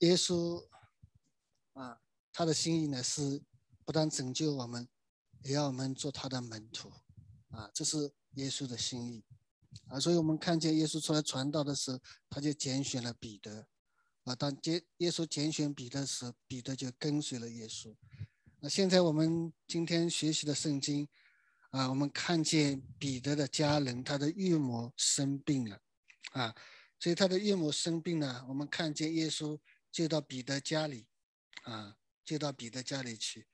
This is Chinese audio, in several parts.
耶稣啊，他的心意呢是不但拯救我们，也要我们做他的门徒啊，这是耶稣的心意啊。所以我们看见耶稣出来传道的时候，他就拣选了彼得啊。当耶耶稣拣选彼得时，彼得就跟随了耶稣。那现在我们今天学习的圣经啊，我们看见彼得的家人，他的岳母生病了啊。所以他的岳母生病了，我们看见耶稣就到彼得家里，啊，就到彼得家里去。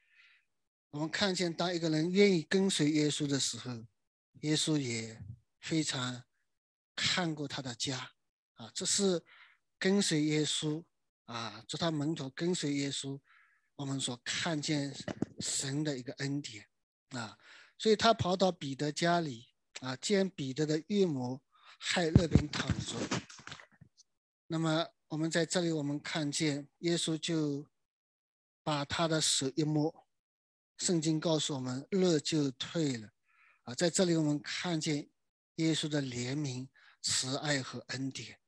我们看见当一个人愿意跟随耶稣的时候，耶稣也非常看过他的家，啊，这是跟随耶稣啊，做他门徒跟随耶稣，我们所看见神的一个恩典啊。所以他跑到彼得家里啊，见彼得的岳母还那边躺着。那么我们在这里，我们看见耶稣就把他的手一摸，圣经告诉我们，热就退了。啊，在这里我们看见耶稣的怜悯、慈爱和恩典。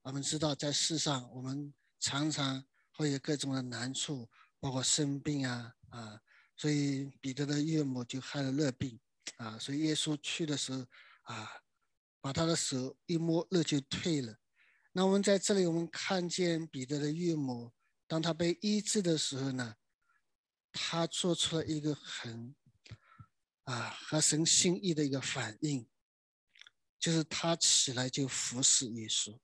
我们知道，在世上我们常常会有各种的难处，包括生病啊啊，所以彼得的岳母就害了热病啊，所以耶稣去的时候啊，把他的手一摸，热就退了。那我们在这里，我们看见彼得的岳母，当他被医治的时候呢，他做出了一个很啊合神心意的一个反应，就是他起来就服侍耶稣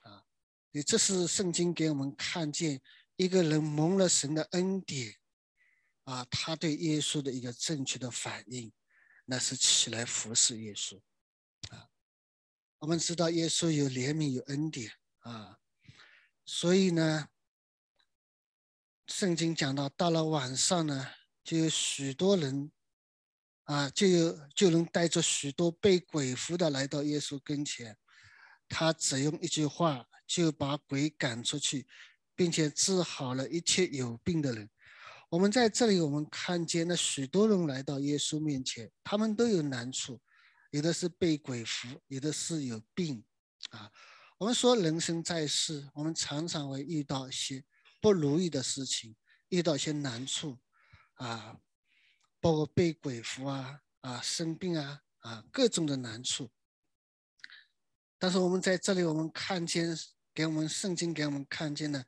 啊。所以这是圣经给我们看见一个人蒙了神的恩典啊，他对耶稣的一个正确的反应，那是起来服侍耶稣。我们知道耶稣有怜悯有恩典啊，所以呢，圣经讲到到了晚上呢，就有许多人啊，就有就能带着许多被鬼附的来到耶稣跟前，他只用一句话就把鬼赶出去，并且治好了一切有病的人。我们在这里，我们看见了许多人来到耶稣面前，他们都有难处。有的是被鬼附，有的是有病，啊，我们说人生在世，我们常常会遇到一些不如意的事情，遇到一些难处，啊，包括被鬼附啊，啊，生病啊，啊，各种的难处。但是我们在这里，我们看见给我们圣经给我们看见的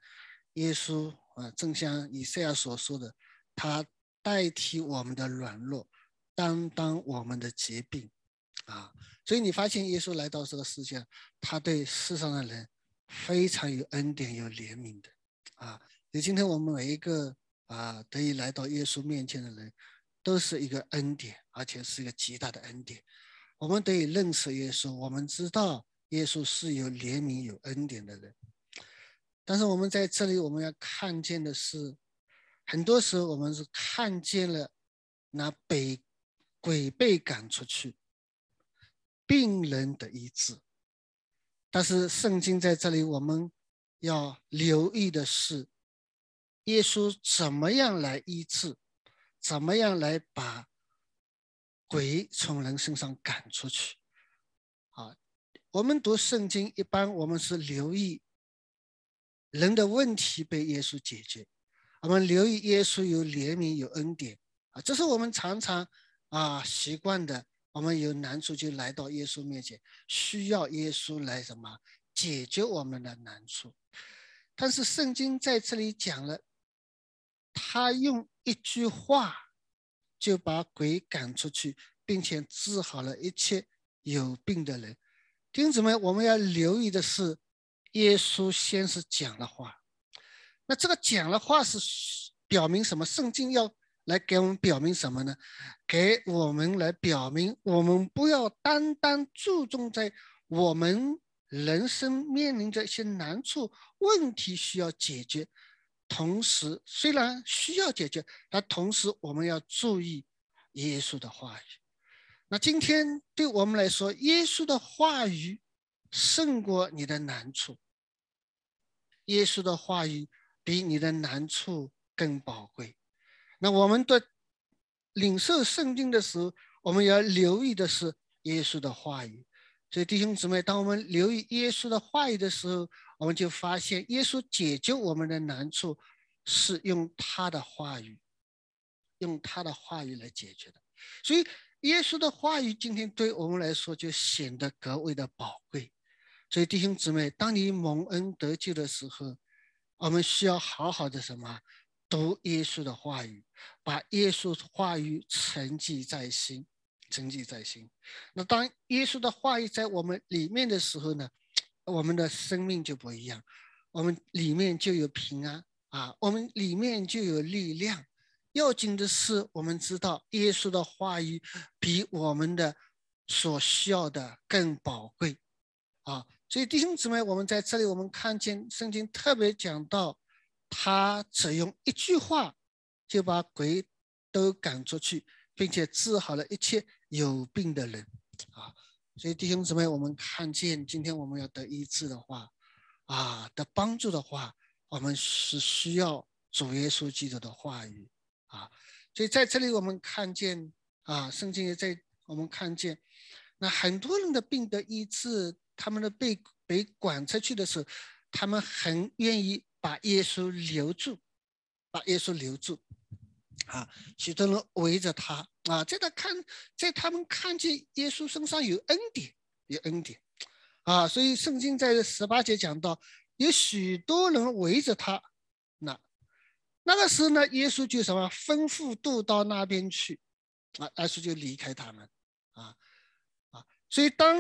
耶稣啊，正像以赛亚所说的，他代替我们的软弱，担当我们的疾病。啊，所以你发现耶稣来到这个世界，他对世上的人非常有恩典、有怜悯的。啊，你今天我们每一个啊得以来到耶稣面前的人，都是一个恩典，而且是一个极大的恩典。我们得以认识耶稣，我们知道耶稣是有怜悯、有恩典的人。但是我们在这里，我们要看见的是，很多时候我们是看见了那被鬼被赶出去。病人的医治，但是圣经在这里，我们要留意的是，耶稣怎么样来医治，怎么样来把鬼从人身上赶出去。啊，我们读圣经，一般我们是留意人的问题被耶稣解决，我们留意耶稣有怜悯有恩典啊，这是我们常常啊习惯的。我们有难处就来到耶稣面前，需要耶稣来什么解决我们的难处。但是圣经在这里讲了，他用一句话就把鬼赶出去，并且治好了一切有病的人。弟兄姊妹，我们要留意的是，耶稣先是讲了话，那这个讲了话是表明什么？圣经要。来给我们表明什么呢？给我们来表明，我们不要单单注重在我们人生面临着一些难处、问题需要解决，同时虽然需要解决，但同时我们要注意耶稣的话语。那今天对我们来说，耶稣的话语胜过你的难处，耶稣的话语比你的难处更宝贵。那我们的领受圣经的时候，我们要留意的是耶稣的话语。所以弟兄姊妹，当我们留意耶稣的话语的时候，我们就发现耶稣解救我们的难处是用他的话语，用他的话语来解决的。所以耶稣的话语今天对我们来说就显得格外的宝贵。所以弟兄姊妹，当你蒙恩得救的时候，我们需要好好的什么？读耶稣的话语，把耶稣话语沉记在心，沉记在心。那当耶稣的话语在我们里面的时候呢，我们的生命就不一样，我们里面就有平安啊，我们里面就有力量。要紧的是，我们知道耶稣的话语比我们的所需要的更宝贵啊。所以弟兄姊妹，我们在这里，我们看见圣经特别讲到。他只用一句话就把鬼都赶出去，并且治好了一切有病的人啊！所以弟兄姊妹，我们看见今天我们要得医治的话啊，得帮助的话，我们是需要主耶稣基督的话语啊！所以在这里我们看见啊，圣经也在我们看见，那很多人的病得医治，他们的被被赶出去的时候，他们很愿意。把耶稣留住，把耶稣留住，啊！许多人围着他啊，在他看，在他们看见耶稣身上有恩典，有恩典，啊！所以圣经在十八节讲到，有许多人围着他，那那个时候呢，耶稣就什么吩咐渡到那边去，啊，耶稣就离开他们，啊啊！所以当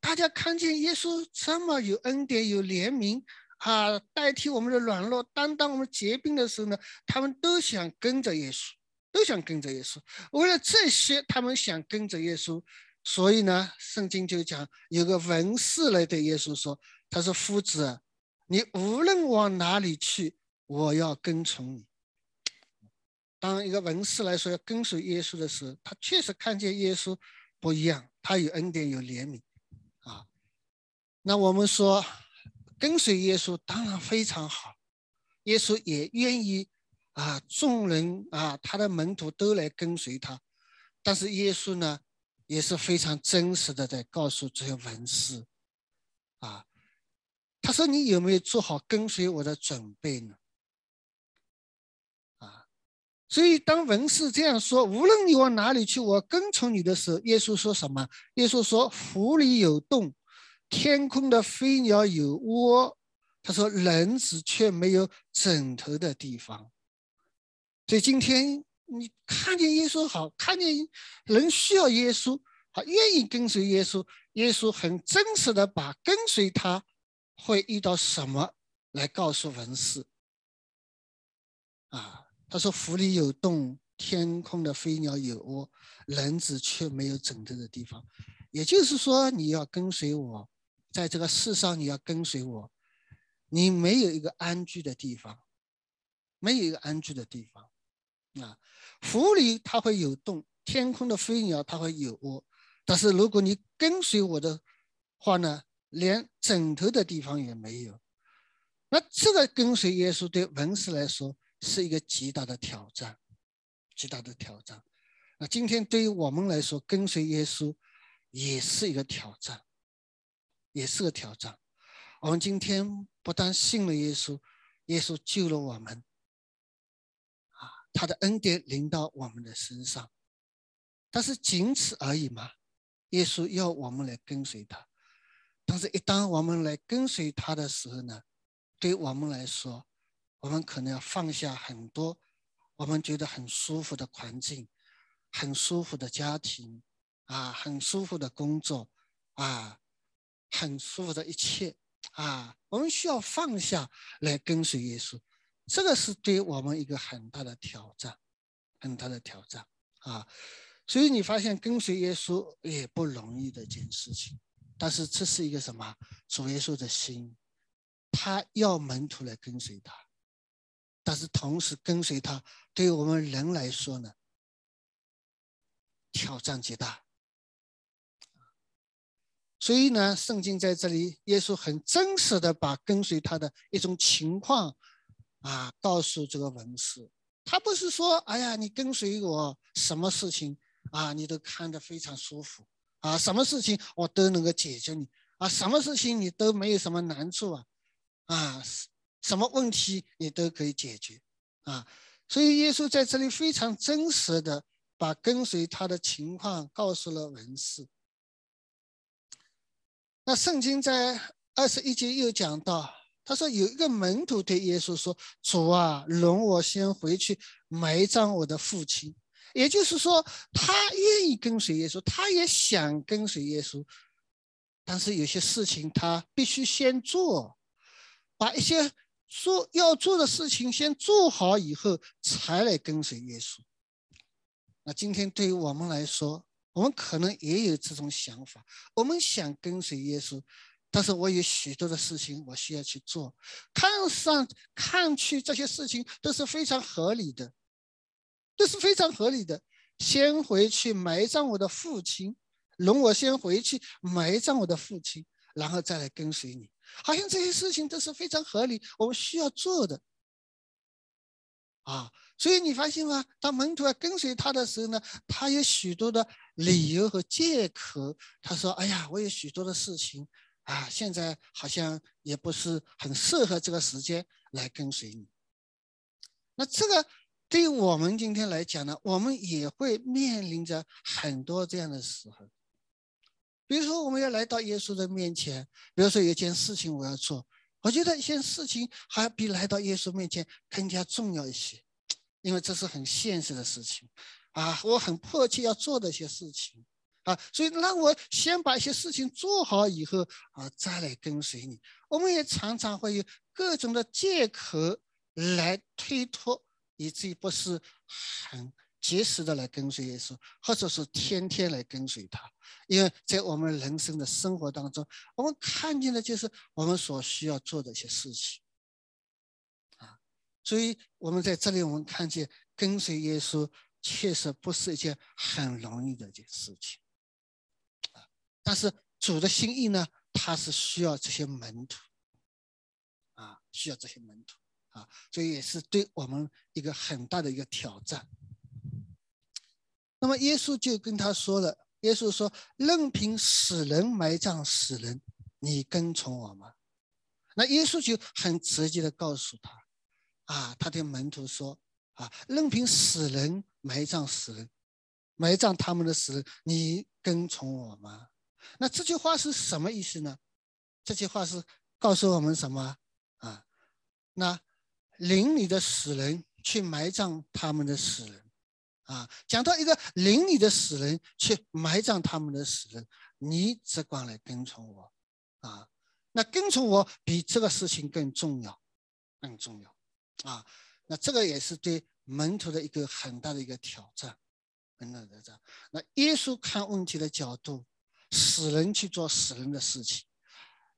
大家看见耶稣这么有恩典，有怜悯。啊，代替我们的软弱，担当我们结冰的时候呢，他们都想跟着耶稣，都想跟着耶稣。为了这些，他们想跟着耶稣，所以呢，圣经就讲有个文士来对耶稣说：“他说夫子，你无论往哪里去，我要跟从你。”当一个文士来说要跟随耶稣的时候，他确实看见耶稣不一样，他有恩典，有怜悯。啊，那我们说。跟随耶稣当然非常好，耶稣也愿意啊，众人啊，他的门徒都来跟随他。但是耶稣呢，也是非常真实的在告诉这些文士啊，他说：“你有没有做好跟随我的准备呢？”啊，所以当文士这样说，无论你往哪里去，我跟从你的时候，耶稣说什么？耶稣说：“湖里有洞。”天空的飞鸟有窝，他说人子却没有枕头的地方。所以今天你看见耶稣好，看见人需要耶稣，好愿意跟随耶稣。耶稣很真实的把跟随他会遇到什么来告诉文士。啊，他说湖里有洞，天空的飞鸟有窝，人子却没有枕头的地方。也就是说，你要跟随我。在这个世上，你要跟随我，你没有一个安居的地方，没有一个安居的地方，啊，湖里它会有洞，天空的飞鸟它会有窝，但是如果你跟随我的话呢，连枕头的地方也没有。那这个跟随耶稣对文士来说是一个极大的挑战，极大的挑战。那今天对于我们来说，跟随耶稣也是一个挑战。也是个挑战。我们今天不但信了耶稣，耶稣救了我们，啊，他的恩典临到我们的身上，但是仅此而已吗？耶稣要我们来跟随他，但是，一当我们来跟随他的时候呢，对我们来说，我们可能要放下很多我们觉得很舒服的环境，很舒服的家庭，啊，很舒服的工作，啊。很舒服的一切啊，我们需要放下来跟随耶稣，这个是对我们一个很大的挑战，很大的挑战啊。所以你发现跟随耶稣也不容易的一件事情，但是这是一个什么？主耶稣的心，他要门徒来跟随他，但是同时跟随他，对于我们人来说呢，挑战极大。所以呢，圣经在这里，耶稣很真实的把跟随他的一种情况，啊，告诉这个文士。他不是说，哎呀，你跟随我，什么事情啊，你都看得非常舒服，啊，什么事情我都能够解决你，啊，什么事情你都没有什么难处啊，啊，什么问题你都可以解决啊。所以耶稣在这里非常真实的把跟随他的情况告诉了文士。那圣经在二十一节又讲到，他说有一个门徒对耶稣说：“主啊，容我先回去埋葬我的父亲。”也就是说，他愿意跟随耶稣，他也想跟随耶稣，但是有些事情他必须先做，把一些做要做的事情先做好以后，才来跟随耶稣。那今天对于我们来说，我们可能也有这种想法，我们想跟随耶稣，但是我有许多的事情我需要去做，看上看去这些事情都是非常合理的。这是非常合理的。先回去埋葬我的父亲，容我先回去埋葬我的父亲，然后再来跟随你。好像这些事情都是非常合理，我们需要做的。啊，所以你发现吗？当门徒要跟随他的时候呢，他有许多的理由和借口。他说：“哎呀，我有许多的事情啊，现在好像也不是很适合这个时间来跟随你。”那这个。对我们今天来讲呢，我们也会面临着很多这样的时候。比如说，我们要来到耶稣的面前，比如说有件事情我要做，我觉得一些事情还比来到耶稣面前更加重要一些，因为这是很现实的事情啊，我很迫切要做的一些事情啊，所以让我先把一些事情做好以后啊，再来跟随你。我们也常常会有各种的借口来推脱。以至于不是很及时的来跟随耶稣，或者是天天来跟随他，因为在我们人生的生活当中，我们看见的就是我们所需要做的一些事情，啊，所以我们在这里我们看见跟随耶稣确实不是一件很容易的一件事情，但是主的心意呢，他是需要这些门徒，啊，需要这些门徒。啊，所以也是对我们一个很大的一个挑战。那么耶稣就跟他说了：“耶稣说，任凭死人埋葬死人，你跟从我吗？”那耶稣就很直接的告诉他：“啊，他的门徒说：啊，任凭死人埋葬死人，埋葬他们的死人，你跟从我吗？”那这句话是什么意思呢？这句话是告诉我们什么？啊，那。邻里的死人去埋葬他们的死人，啊，讲到一个邻里的死人去埋葬他们的死人，你只管来跟从我，啊，那跟从我比这个事情更重要，更重要，啊，那这个也是对门徒的一个很大的一个挑战，很大的挑战。那耶稣看问题的角度，死人去做死人的事情，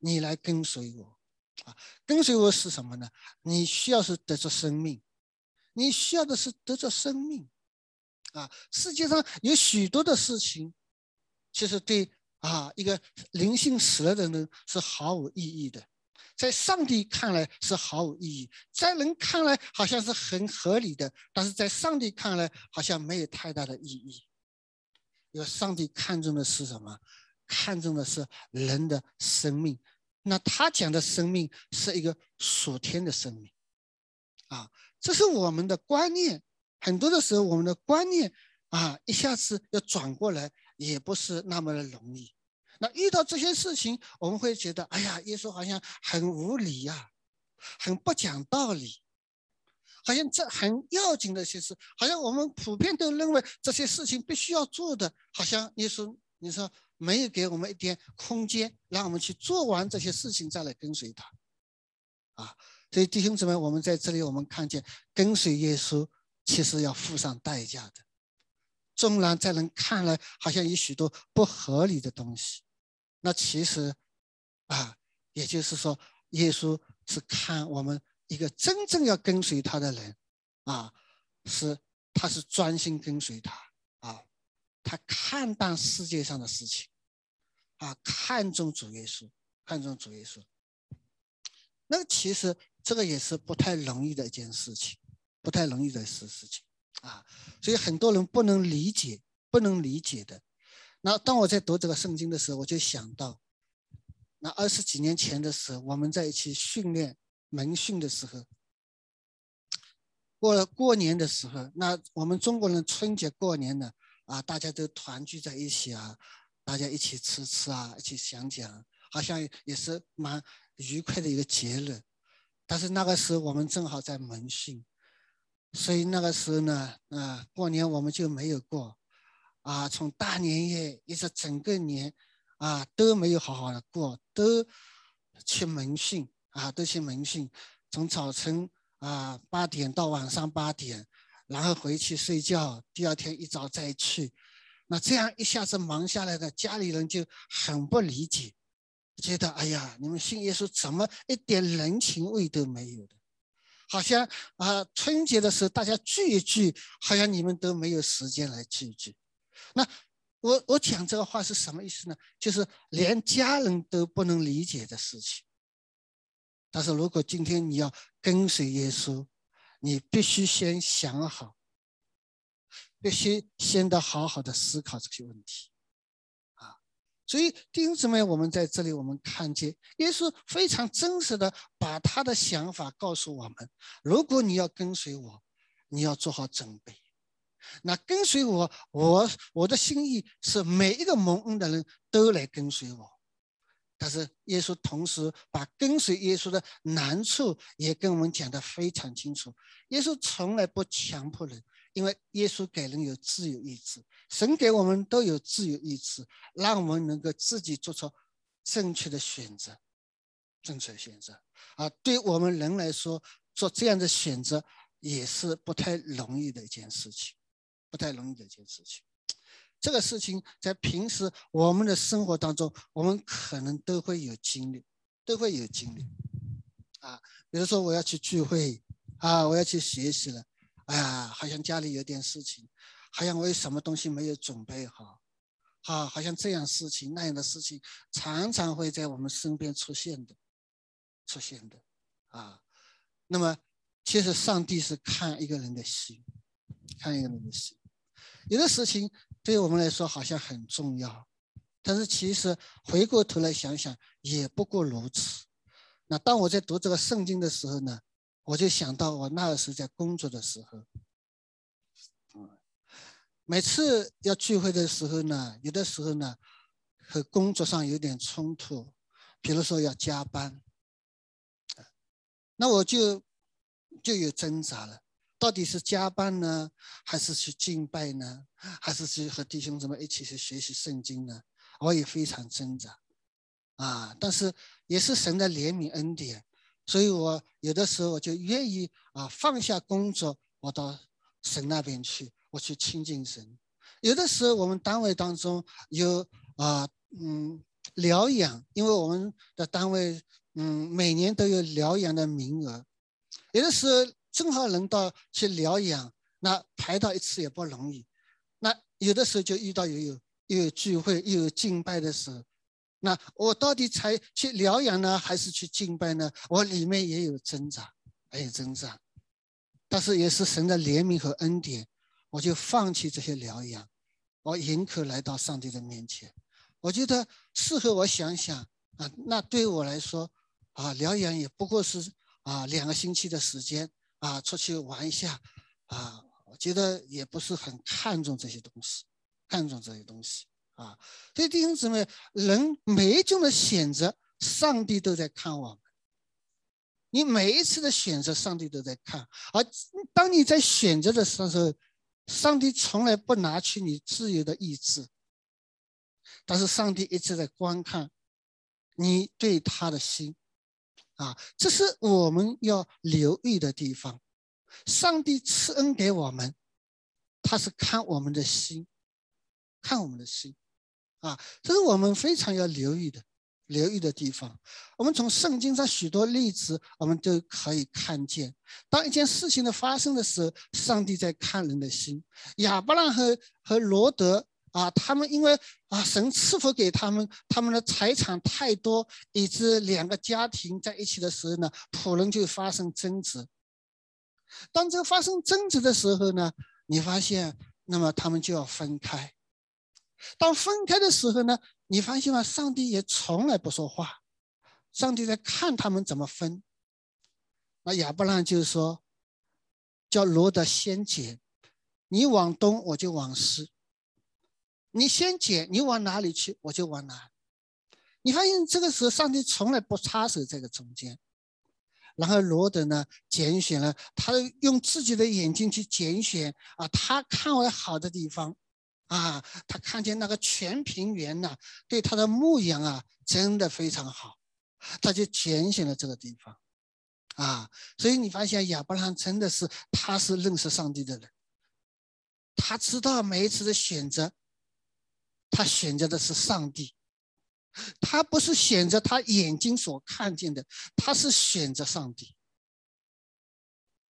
你来跟随我。啊，跟随我是什么呢？你需要是得着生命，你需要的是得着生命。啊，世界上有许多的事情，其实对啊一个灵性死了的人是毫无意义的，在上帝看来是毫无意义，在人看来好像是很合理的，但是在上帝看来好像没有太大的意义。因为上帝看重的是什么？看重的是人的生命。那他讲的生命是一个属天的生命，啊，这是我们的观念。很多的时候，我们的观念啊，一下子要转过来也不是那么的容易。那遇到这些事情，我们会觉得，哎呀，耶稣好像很无理呀，很不讲道理，好像这很要紧的一些事，好像我们普遍都认为这些事情必须要做的，好像耶稣，你说。没有给我们一点空间，让我们去做完这些事情再来跟随他，啊！所以弟兄姊妹，我们在这里我们看见跟随耶稣其实要付上代价的。纵然在人看来好像有许多不合理的东西，那其实啊，也就是说，耶稣是看我们一个真正要跟随他的人，啊，是他是专心跟随他啊，他看淡世界上的事情。啊，看重主耶稣，看重主耶稣，那其实这个也是不太容易的一件事情，不太容易的事事情啊，所以很多人不能理解，不能理解的。那当我在读这个圣经的时候，我就想到，那二十几年前的时候，我们在一起训练门训的时候，过了过年的时候，那我们中国人春节过年呢，啊，大家都团聚在一起啊，大家一起吃吃啊，一起讲讲，好像也是蛮愉快的一个节日。但是那个时候我们正好在门训，所以那个时候呢，啊，过年我们就没有过，啊，从大年夜一直整个年，啊，都没有好好的过，都去门训。啊，都去门训，从早晨啊八点到晚上八点，然后回去睡觉，第二天一早再去。那这样一下子忙下来的，家里人就很不理解，觉得哎呀，你们信耶稣怎么一点人情味都没有的？好像啊春节的时候大家聚一聚，好像你们都没有时间来聚一聚。那我我讲这个话是什么意思呢？就是连家人都不能理解的事情。但是如果今天你要跟随耶稣，你必须先想好，必须先得好好的思考这些问题，所以弟兄姊妹，我们在这里我们看见耶稣非常真实的把他的想法告诉我们：如果你要跟随我，你要做好准备。那跟随我，我我的心意是每一个蒙恩的人都来跟随我。但是耶稣同时把跟随耶稣的难处也跟我们讲得非常清楚。耶稣从来不强迫人，因为耶稣给人有自由意志，神给我们都有自由意志，让我们能够自己做出正确的选择，正确选择。啊，对我们人来说，做这样的选择也是不太容易的一件事情，不太容易的一件事情。这个事情在平时我们的生活当中，我们可能都会有经历，都会有经历，啊，比如说我要去聚会，啊，我要去学习了，哎呀，好像家里有点事情，好像我有什么东西没有准备好，啊，好像这样事情那样的事情常常会在我们身边出现的，出现的，啊，那么其实上帝是看一个人的心，看一个人的心，有的事情。对我们来说好像很重要，但是其实回过头来想想也不过如此。那当我在读这个圣经的时候呢，我就想到我那时在工作的时候，每次要聚会的时候呢，有的时候呢和工作上有点冲突，比如说要加班，那我就就有挣扎了。到底是加班呢，还是去敬拜呢，还是去和弟兄姊妹一起去学习圣经呢？我也非常挣扎，啊！但是也是神的怜悯恩典，所以我有的时候我就愿意啊放下工作，我到神那边去，我去亲近神。有的时候我们单位当中有啊嗯疗养，因为我们的单位嗯每年都有疗养的名额，有的时候。正好轮到去疗养，那排到一次也不容易。那有的时候就遇到又有又有聚会又有敬拜的时候，那我到底才去疗养呢，还是去敬拜呢？我里面也有挣扎，也有挣扎。但是也是神的怜悯和恩典，我就放弃这些疗养，我迎客来到上帝的面前。我觉得事后我想想啊，那对我来说啊，疗养也不过是啊两个星期的时间。啊，出去玩一下，啊，我觉得也不是很看重这些东西，看重这些东西啊。所以弟兄姊妹，人每一种的选择，上帝都在看我们。你每一次的选择，上帝都在看。而当你在选择的时候，上帝从来不拿去你自由的意志，但是上帝一直在观看你对他的心。啊，这是我们要留意的地方。上帝赐恩给我们，他是看我们的心，看我们的心。啊，这是我们非常要留意的、留意的地方。我们从圣经上许多例子，我们都可以看见，当一件事情的发生的时候，上帝在看人的心。亚伯拉罕和罗德。啊，他们因为啊，神赐福给他们，他们的财产太多，以致两个家庭在一起的时候呢，仆人就发生争执。当这个发生争执的时候呢，你发现，那么他们就要分开。当分开的时候呢，你发现吗？上帝也从来不说话，上帝在看他们怎么分。那亚伯拉罕就是说，叫罗德先捡，你往东我就往西，你先捡，你往哪里去我就往哪。你发现这个时候上帝从来不插手这个中间。然后罗德呢拣选了，他用自己的眼睛去拣选啊，他看为好的地方，啊，他看见那个全平原呐，对他的牧羊啊，真的非常好，他就拣选了这个地方，啊，所以你发现亚伯拉罕真的是他是认识上帝的人，他知道每一次的选择，他选择的是上帝。他不是选择他眼睛所看见的，他是选择上帝。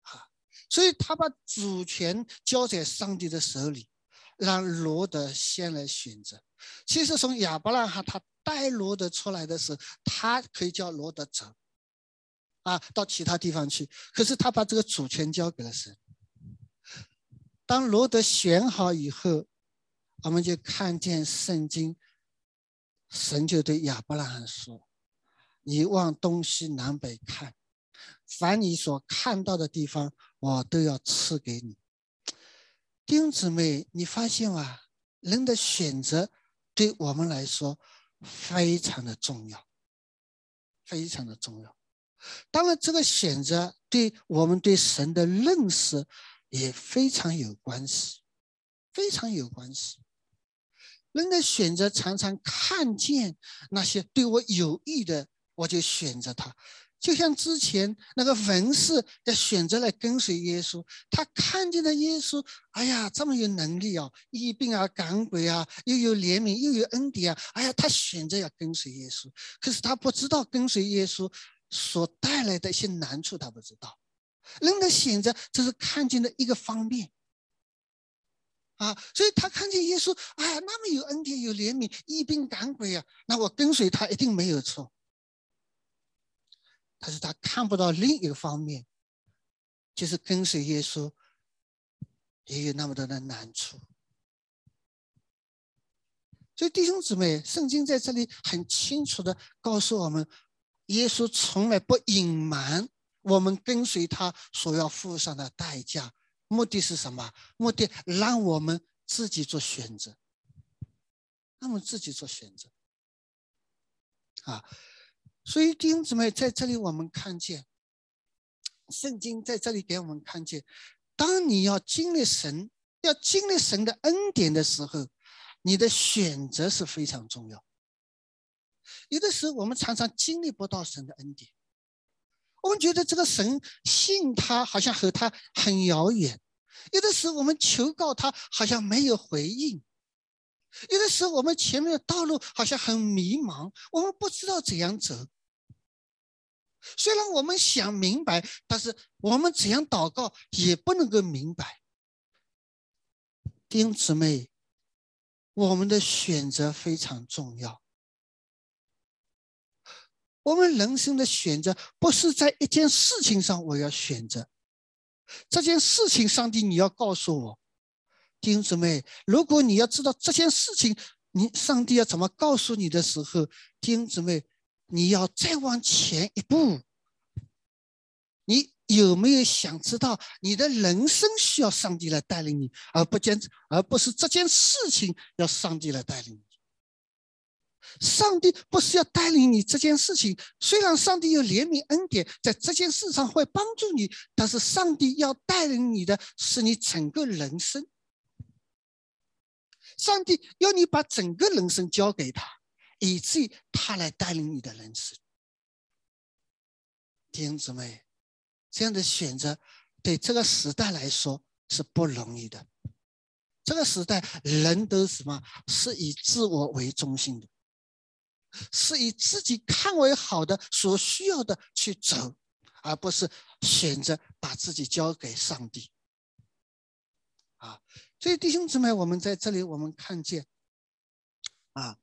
啊，所以他把主权交在上帝的手里，让罗德先来选择。其实从亚伯拉罕他带罗德出来的时候，他可以叫罗德走，啊，到其他地方去。可是他把这个主权交给了神。当罗德选好以后，我们就看见圣经。神就对亚伯拉罕说：“你往东西南北看，凡你所看到的地方，我都要赐给你。”弟兄姊妹，你发现吗？人的选择对我们来说非常的重要，非常的重要。当然，这个选择对我们对神的认识也非常有关系，非常有关系。人的选择常常看见那些对我有益的，我就选择他。就像之前那个文士的选择来跟随耶稣，他看见了耶稣，哎呀，这么有能力啊，医病啊，赶鬼啊，又有怜悯，又有恩典啊，哎呀，他选择要跟随耶稣。可是他不知道跟随耶稣所带来的一些难处，他不知道。人的选择只是看见的一个方面。啊，所以他看见耶稣，哎呀，那么有恩典、有怜悯、一兵赶鬼啊，那我跟随他一定没有错。但是他看不到另一个方面，就是跟随耶稣也有那么多的难处。所以弟兄姊妹，圣经在这里很清楚的告诉我们，耶稣从来不隐瞒我们跟随他所要付上的代价。目的是什么？目的让我们自己做选择，让我们自己做选择。啊，所以弟兄姊妹在这里，我们看见圣经在这里给我们看见，当你要经历神，要经历神的恩典的时候，你的选择是非常重要。有的时候我们常常经历不到神的恩典。我们觉得这个神信他好像和他很遥远，有的时候我们求告他好像没有回应，有的时候我们前面的道路好像很迷茫，我们不知道怎样走。虽然我们想明白，但是我们怎样祷告也不能够明白。丁姊妹，我们的选择非常重要。我们人生的选择不是在一件事情上，我要选择这件事情。上帝，你要告诉我，丁姊妹，如果你要知道这件事情，你上帝要怎么告诉你的时候，丁姊妹，你要再往前一步。你有没有想知道，你的人生需要上帝来带领你，而不见而不是这件事情要上帝来带领你？上帝不是要带领你这件事情，虽然上帝有怜悯恩典，在这件事上会帮助你，但是上帝要带领你的是你整个人生。上帝要你把整个人生交给他，以至于他来带领你的人生。弟兄姊妹，这样的选择对这个时代来说是不容易的。这个时代人都什么？是以自我为中心的。是以自己看为好的、所需要的去走，而不是选择把自己交给上帝。啊，所以弟兄姊妹，我们在这里，我们看见，啊，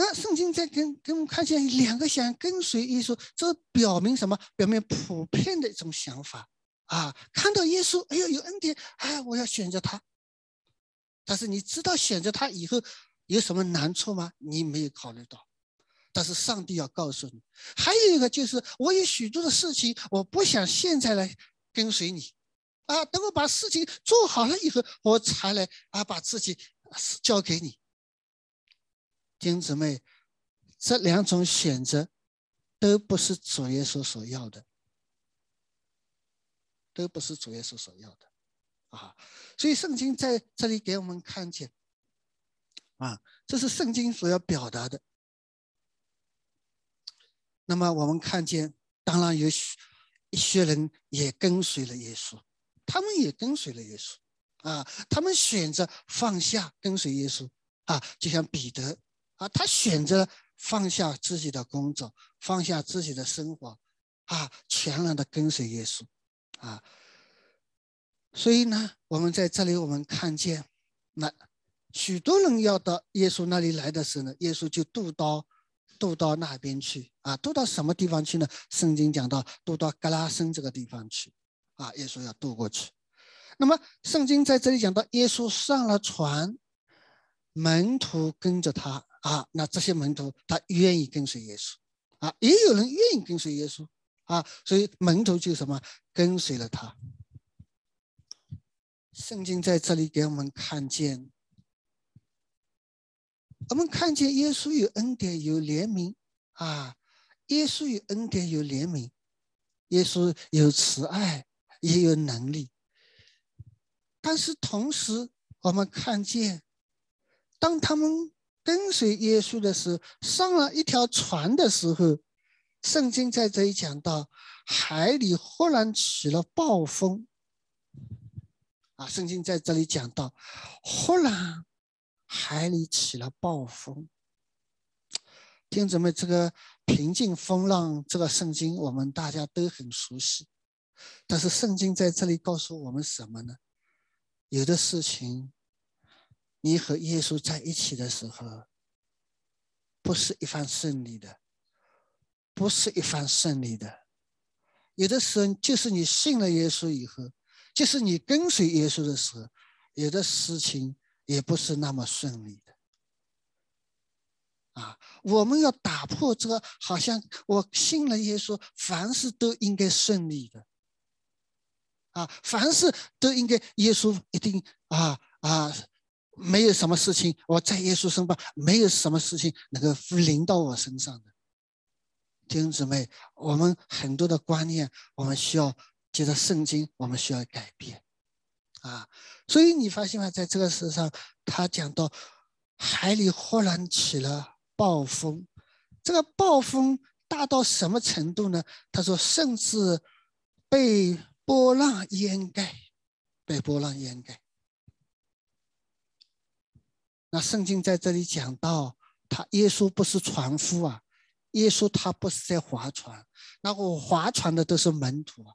那圣经在跟跟我们看见两个想跟随耶稣，这表明什么？表明普遍的一种想法啊，看到耶稣，哎呦，有恩典，哎，我要选择他。但是你知道选择他以后有什么难处吗？你没有考虑到。但是上帝要告诉你，还有一个就是我有许多的事情，我不想现在来跟随你，啊，等我把事情做好了以后，我才来啊，把自己交给你。金姊妹，这两种选择都不是主耶稣所要的，都不是主耶稣所要的，啊，所以圣经在这里给我们看见，啊，这是圣经所要表达的。那么我们看见，当然有许一些人也跟随了耶稣，他们也跟随了耶稣，啊，他们选择放下跟随耶稣，啊，就像彼得。啊，他选择放下自己的工作，放下自己的生活，啊，全然的跟随耶稣，啊，所以呢，我们在这里我们看见，那许多人要到耶稣那里来的时候呢，耶稣就渡到渡到那边去，啊，渡到什么地方去呢？圣经讲到渡到格拉森这个地方去，啊，耶稣要渡过去。那么圣经在这里讲到，耶稣上了船，门徒跟着他。啊，那这些门徒他愿意跟随耶稣，啊，也有人愿意跟随耶稣，啊，所以门徒就什么跟随了他。圣经在这里给我们看见，我们看见耶稣有恩典有怜悯，啊，耶稣有恩典有怜悯，耶稣有慈爱也有能力，但是同时我们看见，当他们。跟随耶稣的时候，上了一条船的时候，圣经在这里讲到，海里忽然起了暴风。啊，圣经在这里讲到，忽然海里起了暴风。听姊妹，这个平静风浪，这个圣经我们大家都很熟悉，但是圣经在这里告诉我们什么呢？有的事情。你和耶稣在一起的时候，不是一番顺利的，不是一番顺利的。有的时候，就是你信了耶稣以后，就是你跟随耶稣的时候，有的事情也不是那么顺利的。啊，我们要打破这个，好像我信了耶稣，凡事都应该顺利的。啊，凡事都应该耶稣一定啊啊。没有什么事情，我在耶稣身旁，没有什么事情能够临到我身上的弟兄姊妹，我们很多的观念，我们需要接着圣经，我们需要改变啊。所以你发现吗？在这个世上，他讲到海里忽然起了暴风，这个暴风大到什么程度呢？他说，甚至被波浪掩盖，被波浪掩盖。那圣经在这里讲到，他耶稣不是船夫啊，耶稣他不是在划船，那我划船的都是门徒啊，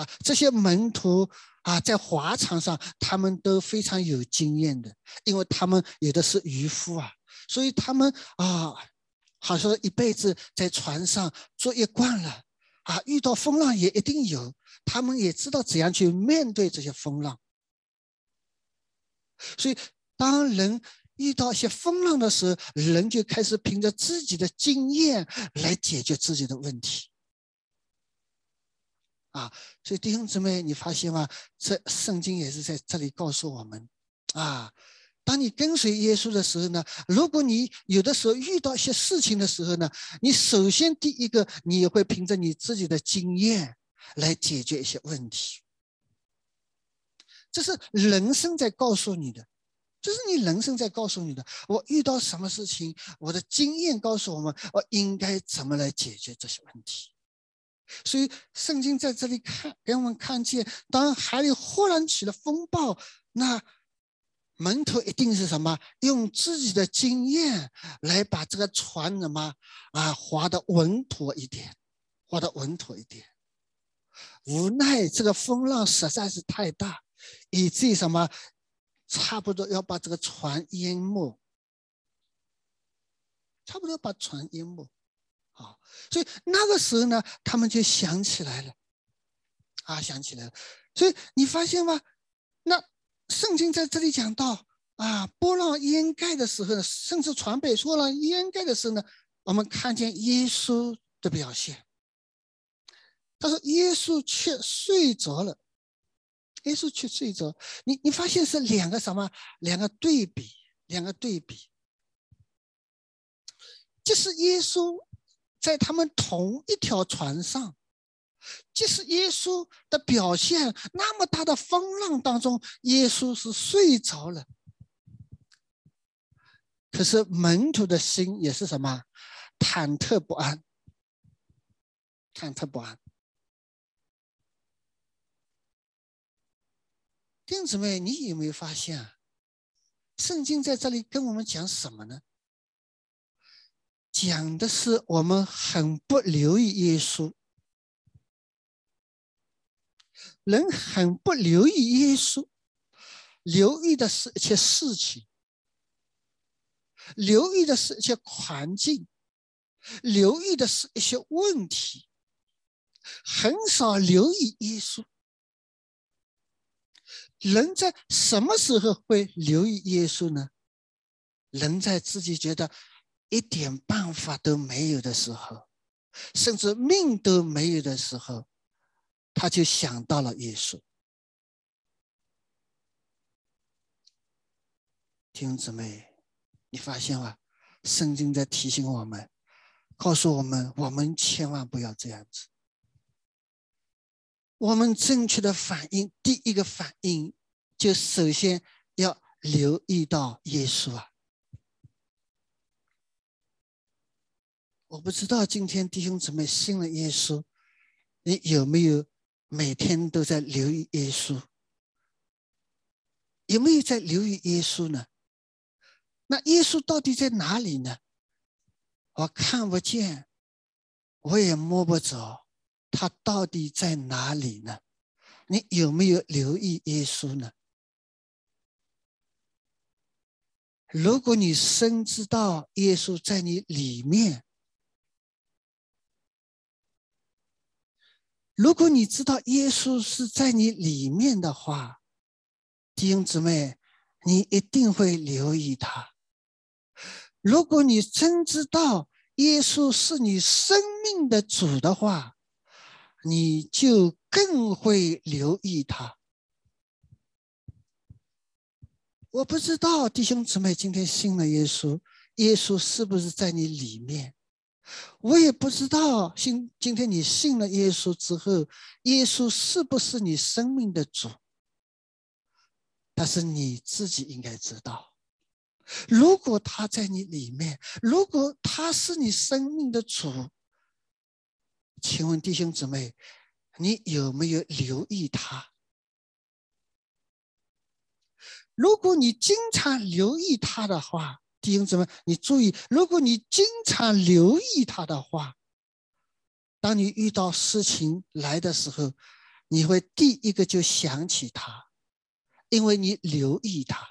啊，这些门徒啊，在划船上他们都非常有经验的，因为他们有的是渔夫啊，所以他们啊，好像一辈子在船上作业惯了啊，遇到风浪也一定有，他们也知道怎样去面对这些风浪，所以当人。遇到一些风浪的时候，人就开始凭着自己的经验来解决自己的问题。啊，所以弟兄姊妹，你发现吗？这圣经也是在这里告诉我们：啊，当你跟随耶稣的时候呢，如果你有的时候遇到一些事情的时候呢，你首先第一个，你也会凭着你自己的经验来解决一些问题。这是人生在告诉你的。这是你人生在告诉你的。我遇到什么事情，我的经验告诉我们，我应该怎么来解决这些问题。所以圣经在这里看，给我们看见，当海里忽然起了风暴，那门徒一定是什么？用自己的经验来把这个船什么啊划得稳妥一点，划得稳妥一点。无奈这个风浪实在是太大，以至于什么？差不多要把这个船淹没，差不多把船淹没，啊，所以那个时候呢，他们就想起来了，啊，想起来了，所以你发现吗？那圣经在这里讲到啊，波浪淹盖的时候呢，甚至船被波浪淹盖的时候呢，我们看见耶稣的表现。他说：“耶稣却睡着了。”耶稣却睡着。你你发现是两个什么？两个对比，两个对比。就是耶稣在他们同一条船上，即使耶稣的表现那么大的风浪当中，耶稣是睡着了。可是门徒的心也是什么？忐忑不安，忐忑不安。弟兄姊妹，你有没有发现啊？圣经在这里跟我们讲什么呢？讲的是我们很不留意耶稣，人很不留意耶稣，留意的是一些事情，留意的是一些环境，留意的是一些问题，很少留意耶稣。人在什么时候会留意耶稣呢？人在自己觉得一点办法都没有的时候，甚至命都没有的时候，他就想到了耶稣。弟兄姊妹，你发现吗？圣经在提醒我们，告诉我们，我们千万不要这样子。我们正确的反应，第一个反应就首先要留意到耶稣啊！我不知道今天弟兄姊妹信了耶稣，你有没有每天都在留意耶稣？有没有在留意耶稣呢？那耶稣到底在哪里呢？我看不见，我也摸不着。他到底在哪里呢？你有没有留意耶稣呢？如果你深知道耶稣在你里面，如果你知道耶稣是在你里面的话，弟兄姊妹，你一定会留意他。如果你真知道耶稣是你生命的主的话，你就更会留意他。我不知道弟兄姊妹今天信了耶稣，耶稣是不是在你里面？我也不知道信今天你信了耶稣之后，耶稣是不是你生命的主？但是你自己应该知道，如果他在你里面，如果他是你生命的主。请问弟兄姊妹，你有没有留意他？如果你经常留意他的话，弟兄姊妹，你注意，如果你经常留意他的话，当你遇到事情来的时候，你会第一个就想起他，因为你留意他。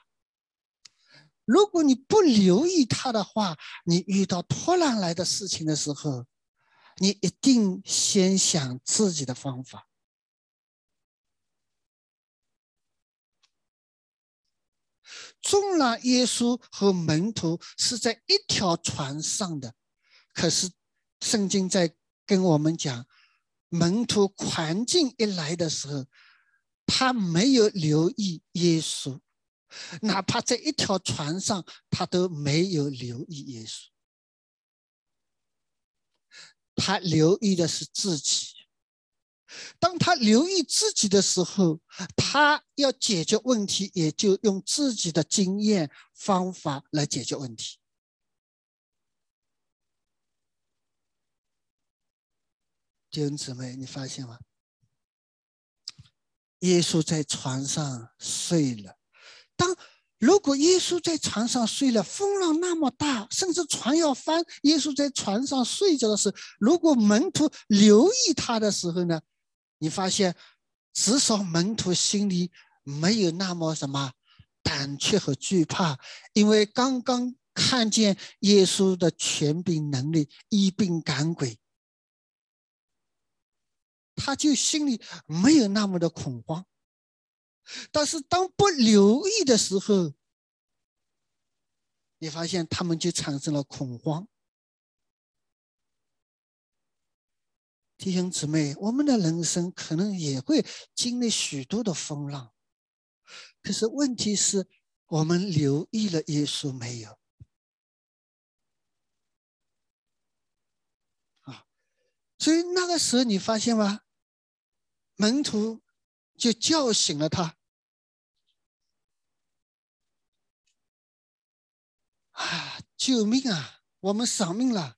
如果你不留意他的话，你遇到突然来的事情的时候，你一定先想自己的方法。纵然耶稣和门徒是在一条船上的，可是圣经在跟我们讲，门徒环境一来的时候，他没有留意耶稣，哪怕在一条船上，他都没有留意耶稣。他留意的是自己。当他留意自己的时候，他要解决问题，也就用自己的经验方法来解决问题。弟兄姊妹，你发现吗？耶稣在床上睡了，当。如果耶稣在床上睡了，风浪那么大，甚至船要翻，耶稣在船上睡着的时候，如果门徒留意他的时候呢？你发现，至少门徒心里没有那么什么胆怯和惧怕，因为刚刚看见耶稣的权柄能力，一并赶鬼，他就心里没有那么的恐慌。但是当不留意的时候，你发现他们就产生了恐慌。弟兄姊妹，我们的人生可能也会经历许多的风浪，可是问题是，我们留意了耶稣没有？啊，所以那个时候你发现吗？门徒就叫醒了他。啊，救命啊！我们丧命了，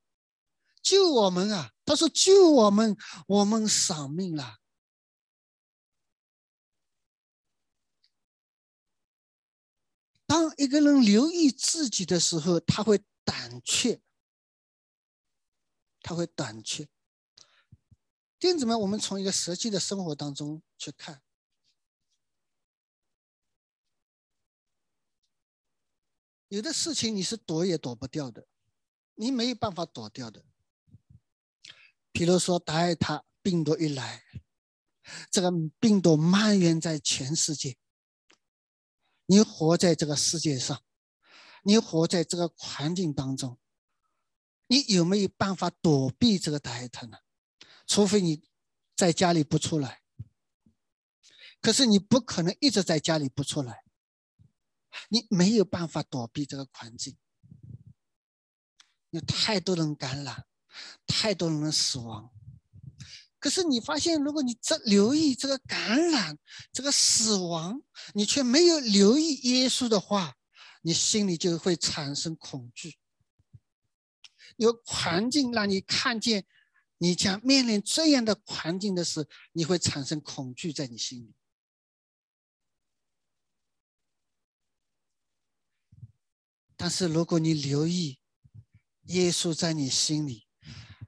救我们啊！他说：“救我们，我们丧命了。”当一个人留意自己的时候，他会胆怯，他会胆怯。弟兄姊妹，我们从一个实际的生活当中去看。有的事情你是躲也躲不掉的，你没有办法躲掉的。比如说，达尔塔病毒一来，这个病毒蔓延在全世界。你活在这个世界上，你活在这个环境当中，你有没有办法躲避这个达尔塔呢？除非你在家里不出来。可是你不可能一直在家里不出来。你没有办法躲避这个环境，有太多人感染，太多人的死亡。可是你发现，如果你这留意这个感染、这个死亡，你却没有留意耶稣的话，你心里就会产生恐惧。有环境让你看见，你将面临这样的环境的时候，你会产生恐惧在你心里。但是，如果你留意耶稣在你心里，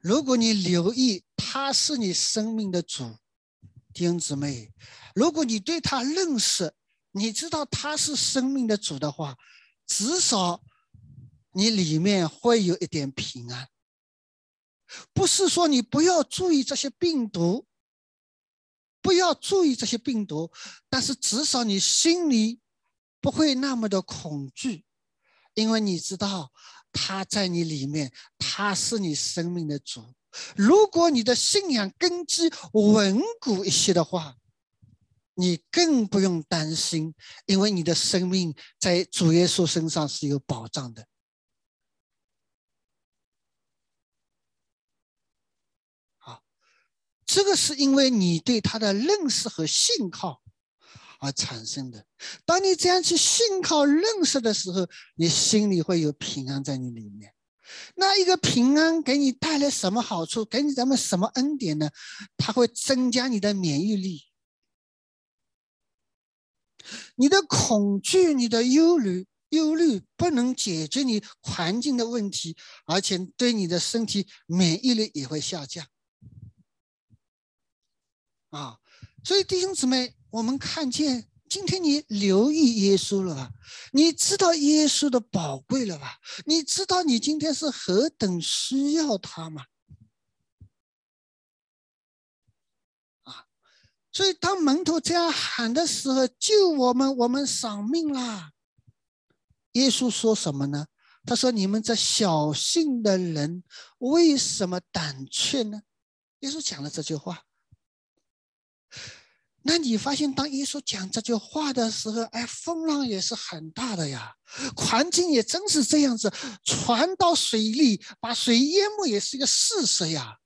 如果你留意他是你生命的主，弟兄姊妹，如果你对他认识，你知道他是生命的主的话，至少你里面会有一点平安。不是说你不要注意这些病毒，不要注意这些病毒，但是至少你心里不会那么的恐惧。因为你知道他在你里面，他是你生命的主。如果你的信仰根基稳固一些的话，你更不用担心，因为你的生命在主耶稣身上是有保障的。好，这个是因为你对他的认识和信靠。而产生的。当你这样去信靠认识的时候，你心里会有平安在你里面。那一个平安给你带来什么好处？给你咱们什么恩典呢？它会增加你的免疫力。你的恐惧、你的忧虑、忧虑不能解决你环境的问题，而且对你的身体免疫力也会下降。啊，所以弟兄姊妹。我们看见今天你留意耶稣了吧？你知道耶稣的宝贵了吧？你知道你今天是何等需要他吗？啊！所以当门徒这样喊的时候，救我们，我们丧命啦！耶稣说什么呢？他说：“你们这小信的人，为什么胆怯呢？”耶稣讲了这句话。那你发现，当耶稣讲这句话的时候，哎，风浪也是很大的呀，环境也真是这样子，船到水里，把水淹没也是一个事实呀。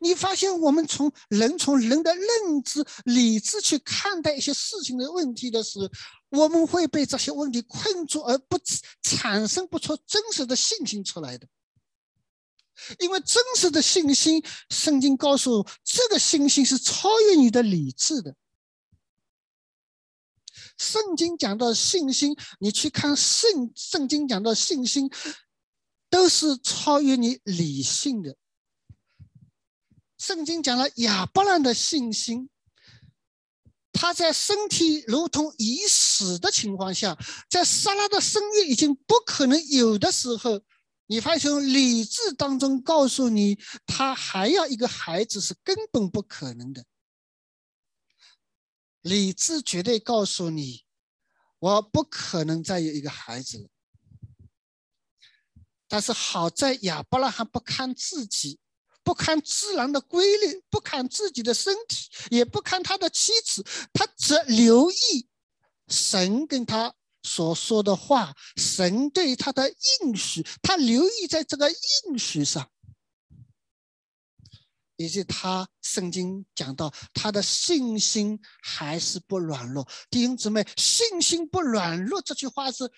你发现，我们从人从人的认知、理智去看待一些事情的问题的时候，我们会被这些问题困住，而不产生不出真实的信心出来的。因为真实的信心，圣经告诉这个信心是超越你的理智的。圣经讲到信心，你去看圣圣经讲到信心，都是超越你理性的。圣经讲了亚伯兰的信心，他在身体如同已死的情况下，在撒拉的生育已经不可能有的时候。你发现理智当中告诉你，他还要一个孩子是根本不可能的。理智绝对告诉你，我不可能再有一个孩子了。但是好在亚伯拉罕不看自己，不看自然的规律，不看自己的身体，也不看他的妻子，他只留意神跟他所说的话，神对他的应许，他留意在这个应许上。以及他圣经讲到他的信心还是不软弱，弟兄姊妹，信心不软弱这句话是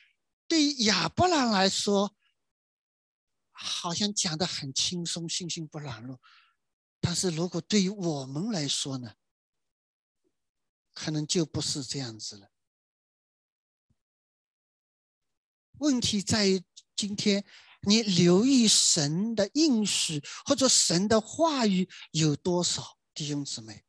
对于亚伯兰来说，好像讲的很轻松，信心不软弱。但是如果对于我们来说呢，可能就不是这样子了。问题在于今天。你留意神的应许或者神的话语有多少，弟兄姊妹？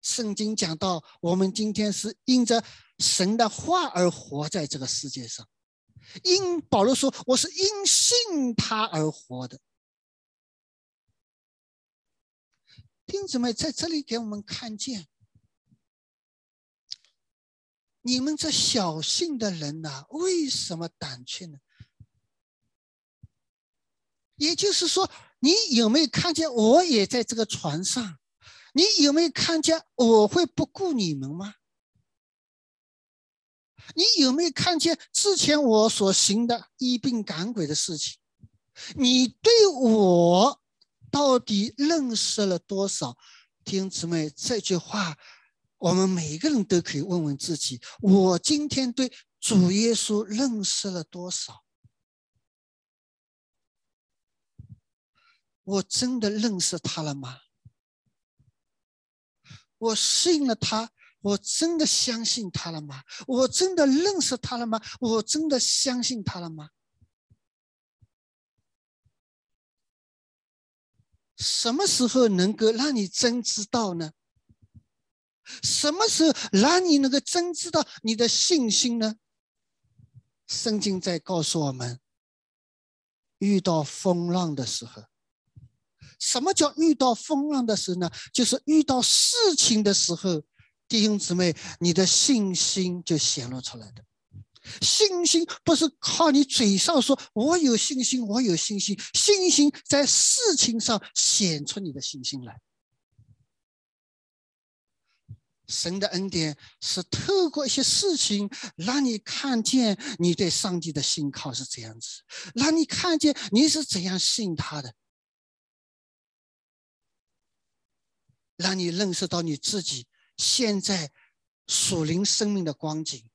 圣经讲到，我们今天是因着神的话而活在这个世界上。因保罗说：“我是因信他而活的。”弟兄姊妹在这里给我们看见。你们这小信的人呐，为什么胆怯呢？也就是说，你有没有看见我也在这个船上？你有没有看见我会不顾你们吗？你有没有看见之前我所行的医病赶鬼的事情？你对我到底认识了多少？弟兄姊妹，这句话。我们每一个人都可以问问自己：我今天对主耶稣认识了多少？我真的认识他了吗？我信了他，我真的相信他了吗？我真的认识他了吗？我真的相信他了吗？什么时候能够让你真知道呢？什么时候让你能够真知道你的信心呢？圣经在告诉我们：遇到风浪的时候，什么叫遇到风浪的时候呢？就是遇到事情的时候，弟兄姊妹，你的信心就显露出来的。信心不是靠你嘴上说“我有信心，我有信心”，信心在事情上显出你的信心来。神的恩典是透过一些事情，让你看见你对上帝的信靠是这样子，让你看见你是怎样信他的，让你认识到你自己现在属灵生命的光景，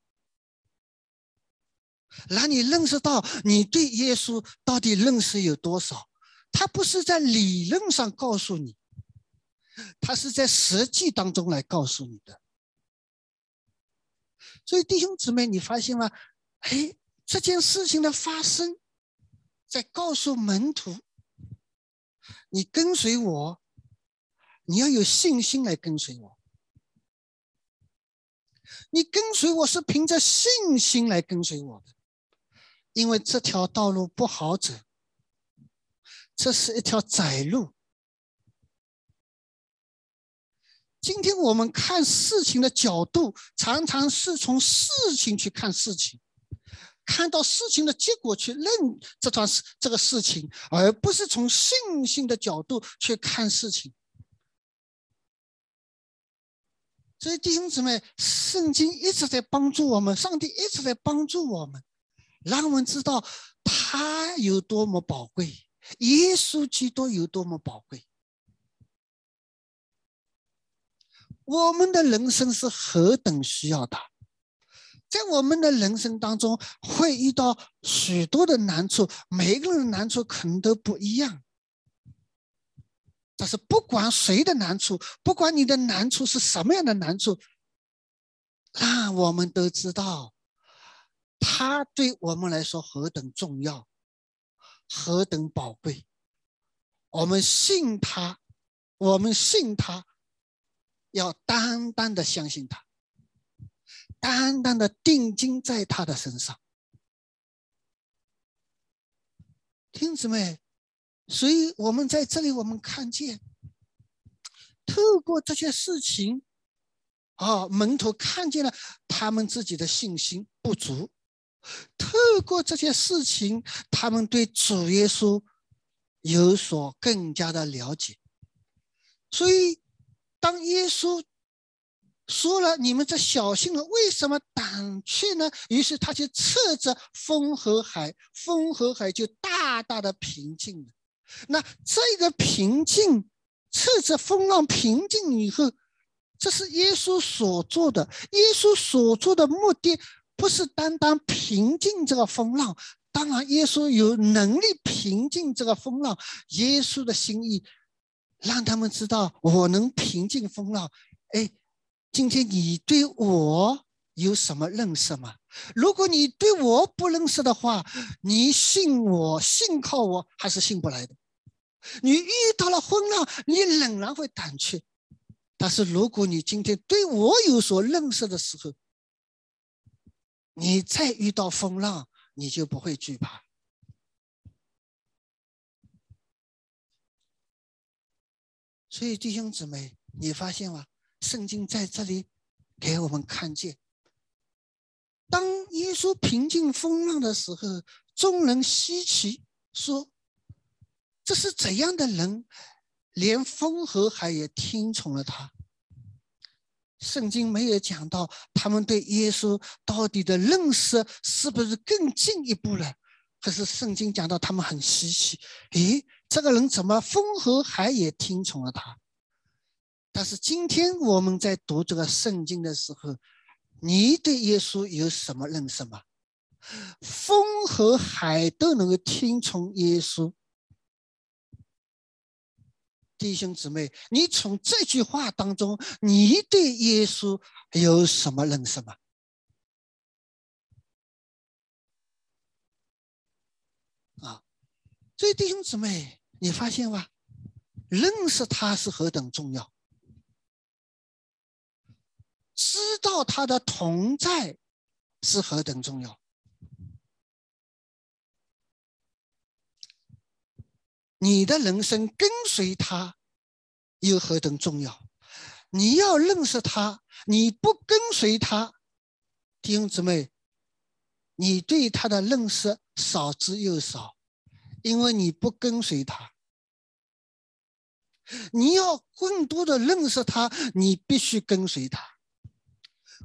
让你认识到你对耶稣到底认识有多少。他不是在理论上告诉你。他是在实际当中来告诉你的，所以弟兄姊妹，你发现吗？哎，这件事情的发生，在告诉门徒：你跟随我，你要有信心来跟随我。你跟随我是凭着信心来跟随我的，因为这条道路不好走，这是一条窄路。今天我们看事情的角度，常常是从事情去看事情，看到事情的结果去认这段事这个事情，而不是从信心的角度去看事情。所以弟兄姊妹，圣经一直在帮助我们，上帝一直在帮助我们，让我们知道他有多么宝贵，耶稣基督有多么宝贵。我们的人生是何等需要的，在我们的人生当中会遇到许多的难处，每个人的难处可能都不一样。但是不管谁的难处，不管你的难处是什么样的难处，那我们都知道，他对我们来说何等重要，何等宝贵。我们信他，我们信他。要单单的相信他，单单的定睛在他的身上，听姊妹，所以我们在这里，我们看见，透过这些事情，啊，门徒看见了他们自己的信心不足，透过这些事情，他们对主耶稣有所更加的了解。所以，当耶稣说了“你们这小心人为什么胆怯呢？”于是他就侧着风和海，风和海就大大的平静了。那这个平静，侧着风浪平静以后，这是耶稣所做的。耶稣所做的目的不是单单平静这个风浪，当然耶稣有能力平静这个风浪。耶稣的心意。让他们知道我能平静风浪。哎，今天你对我有什么认识吗？如果你对我不认识的话，你信我、信靠我还是信不来的。你遇到了风浪，你仍然会胆怯。但是如果你今天对我有所认识的时候，你再遇到风浪，你就不会惧怕。所以，弟兄姊妹，你发现吗？圣经在这里给我们看见，当耶稣平静风浪的时候，众人稀奇，说：“这是怎样的人，连风和海也听从了他？”圣经没有讲到他们对耶稣到底的认识是不是更进一步了。可是圣经讲到他们很稀奇，诶，这个人怎么风和海也听从了他？但是今天我们在读这个圣经的时候，你对耶稣有什么认识吗？风和海都能够听从耶稣，弟兄姊妹，你从这句话当中，你对耶稣有什么认识吗？啊所以，弟兄姊妹，你发现吗？认识他是何等重要，知道他的同在是何等重要。你的人生跟随他又何等重要？你要认识他，你不跟随他，弟兄姊妹，你对他的认识少之又少。因为你不跟随他，你要更多的认识他，你必须跟随他。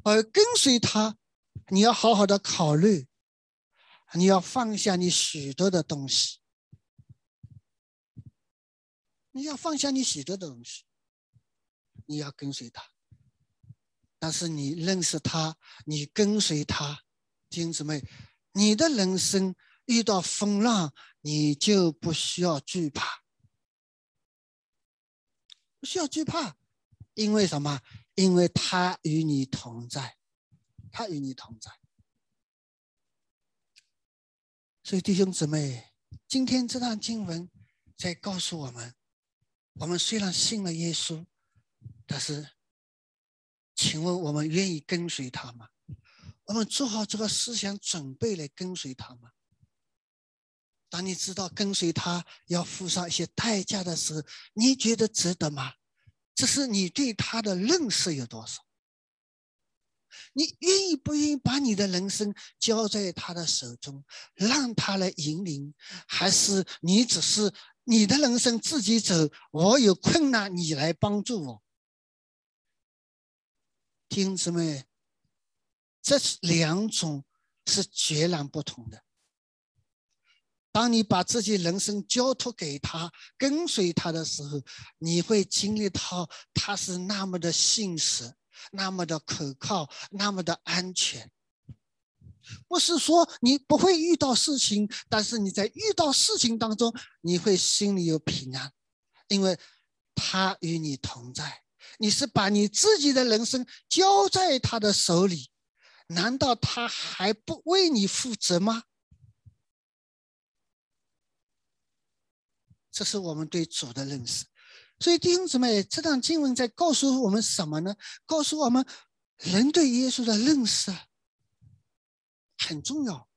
而跟随他，你要好好的考虑，你要放下你许多的东西，你要放下你许多的东西，你要跟随他。但是你认识他，你跟随他，弟兄姊妹，你的人生遇到风浪。你就不需要惧怕，不需要惧怕，因为什么？因为他与你同在，他与你同在。所以弟兄姊妹，今天这段经文在告诉我们：我们虽然信了耶稣，但是，请问我们愿意跟随他吗？我们做好这个思想准备来跟随他吗？当你知道跟随他要付上一些代价的时候，你觉得值得吗？这是你对他的认识有多少？你愿意不愿意把你的人生交在他的手中，让他来引领？还是你只是你的人生自己走？我有困难，你来帮助我？弟兄姊妹，这是两种是截然不同的。当你把自己人生交托给他，跟随他的时候，你会经历到他是那么的信实，那么的可靠，那么的安全。不是说你不会遇到事情，但是你在遇到事情当中，你会心里有平安，因为他与你同在。你是把你自己的人生交在他的手里，难道他还不为你负责吗？这是我们对主的认识，所以弟兄姊妹，这段经文在告诉我们什么呢？告诉我们，人对耶稣的认识很重要，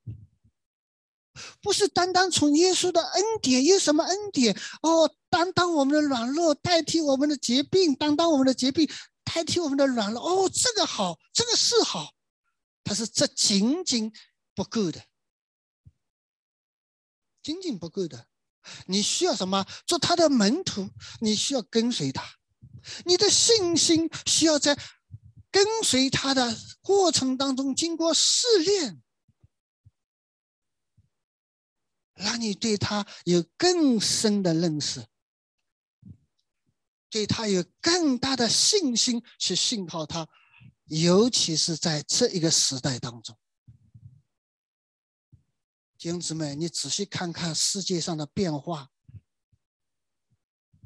不是单单从耶稣的恩典有什么恩典哦，担当我们的软弱，代替我们的疾病，担当我们的疾病，代替我们的软弱哦，这个好，这个是好，但是这仅仅不够的，仅仅不够的。你需要什么？做他的门徒，你需要跟随他。你的信心需要在跟随他的过程当中经过试炼，让你对他有更深的认识，对他有更大的信心去信靠他，尤其是在这一个时代当中。弟兄姊妹，你仔细看看世界上的变化。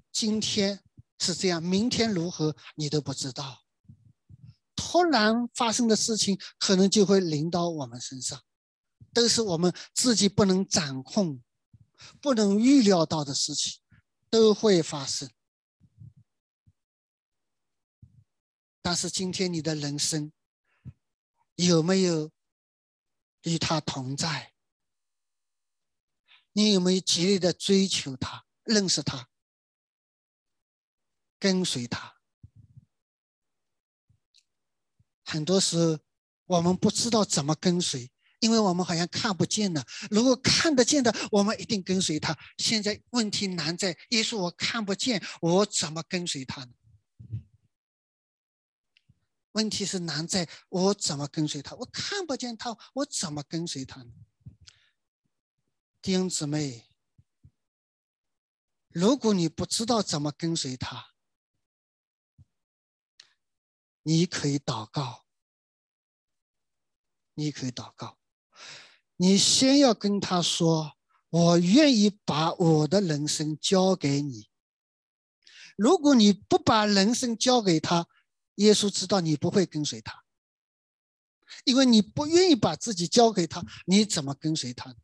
今天是这样，明天如何你都不知道。突然发生的事情，可能就会临到我们身上，都是我们自己不能掌控、不能预料到的事情，都会发生。但是今天你的人生有没有与他同在？你有没有极力的追求他、认识他、跟随他？很多时候我们不知道怎么跟随，因为我们好像看不见的。如果看得见的，我们一定跟随他。现在问题难在耶稣，我看不见，我怎么跟随他呢？问题是难在我怎么跟随他？我看不见他，我怎么跟随他呢？弟兄姊妹，如果你不知道怎么跟随他，你可以祷告。你可以祷告，你先要跟他说：“我愿意把我的人生交给你。”如果你不把人生交给他，耶稣知道你不会跟随他，因为你不愿意把自己交给他，你怎么跟随他呢？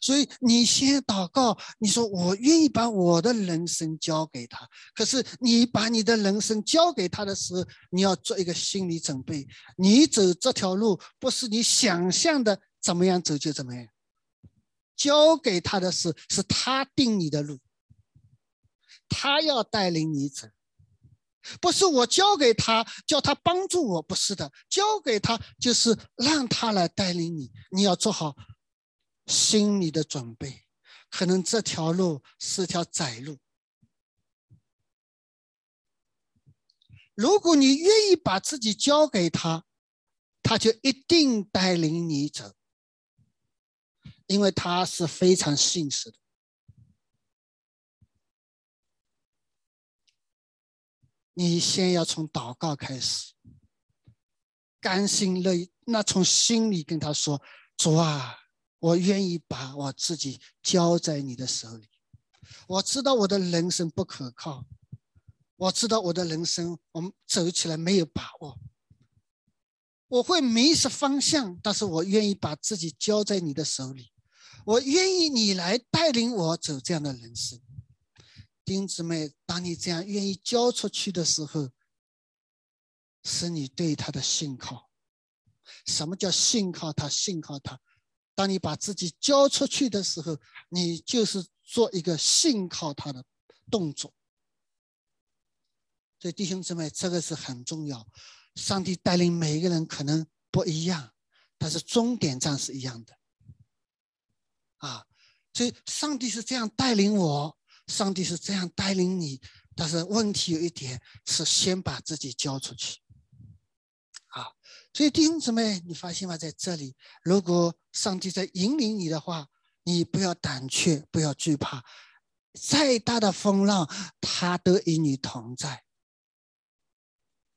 所以你先祷告，你说我愿意把我的人生交给他。可是你把你的人生交给他的时候，你要做一个心理准备。你走这条路不是你想象的怎么样走就怎么样。交给他的事是他定你的路，他要带领你走，不是我交给他叫他帮助我，不是的，交给他就是让他来带领你。你要做好。心理的准备，可能这条路是条窄路。如果你愿意把自己交给他，他就一定带领你走，因为他是非常信实的。你先要从祷告开始，甘心乐意，那从心里跟他说：“主啊。”我愿意把我自己交在你的手里。我知道我的人生不可靠，我知道我的人生我们走起来没有把握，我会迷失方向。但是我愿意把自己交在你的手里，我愿意你来带领我走这样的人生。丁姊妹，当你这样愿意交出去的时候，是你对他的信靠。什么叫信靠他？信靠他。当你把自己交出去的时候，你就是做一个信靠他的动作。所以弟兄姊妹，这个是很重要。上帝带领每一个人可能不一样，但是终点站是一样的。啊，所以上帝是这样带领我，上帝是这样带领你，但是问题有一点是先把自己交出去。所以弟兄姊妹，你发现吗？在这里，如果上帝在引领你的话，你不要胆怯，不要惧怕，再大的风浪，他都与你同在。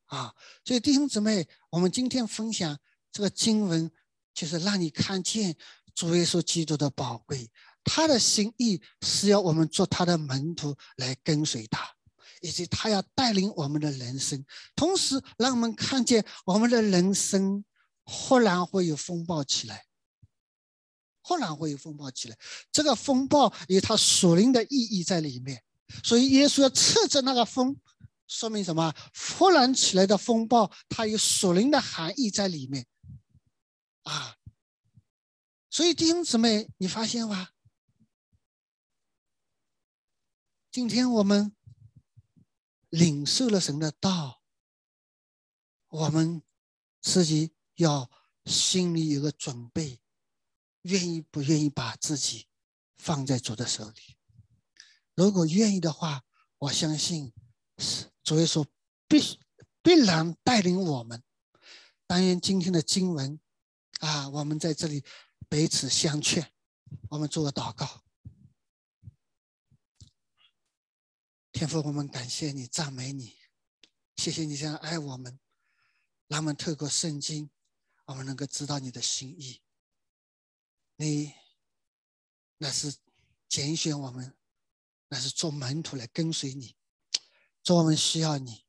啊，所以弟兄姊妹，我们今天分享这个经文，就是让你看见主耶稣基督的宝贵，他的心意是要我们做他的门徒来跟随他。以及他要带领我们的人生，同时让我们看见我们的人生忽然会有风暴起来，忽然会有风暴起来。这个风暴有它属灵的意义在里面，所以耶稣要斥责那个风，说明什么？忽然起来的风暴，它有属灵的含义在里面啊。所以弟兄姊妹，你发现吗？今天我们。领受了神的道，我们自己要心里有个准备，愿意不愿意把自己放在主的手里？如果愿意的话，我相信主耶稣必必然带领我们。但愿今天的经文啊，我们在这里彼此相劝，我们做个祷告。天父，我们感谢你，赞美你，谢谢你这样爱我们，让我们透过圣经，我们能够知道你的心意。你那是拣选我们，那是做门徒来跟随你，做我们需要你。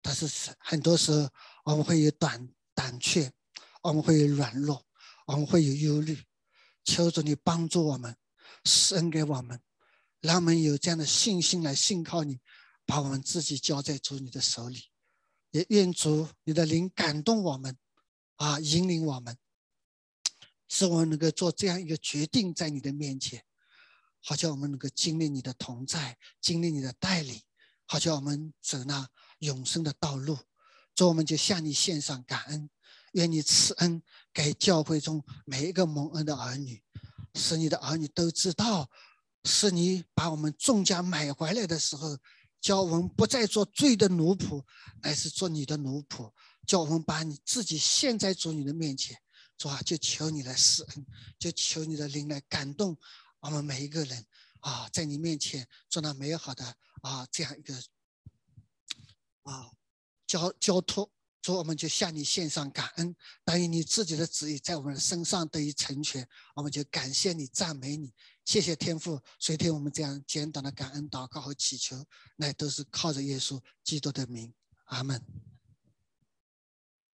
但是很多时候我们会有胆胆怯，我们会有软弱，我们会有忧虑。求主你帮助我们，施恩给我们。让我们有这样的信心来信靠你，把我们自己交在主你的手里，也愿主你的灵感动我们，啊，引领我们，使我们能够做这样一个决定，在你的面前，好叫我们能够经历你的同在，经历你的带领，好叫我们走那永生的道路。主，我们就向你献上感恩，愿你赐恩给教会中每一个蒙恩的儿女，使你的儿女都知道。是你把我们众家买回来的时候，叫我们不再做罪的奴仆，而是做你的奴仆。叫我们把你自己现在主你的面前，主啊，就求你来施恩，就求你的灵来感动我们每一个人啊，在你面前做那美好的啊这样一个啊交交托。主，我们就向你献上感恩，答应你自己的旨意在我们的身上得以成全，我们就感谢你，赞美你。谢谢天父，随听我们这样简短的感恩祷告和祈求，那都是靠着耶稣基督的名，阿门。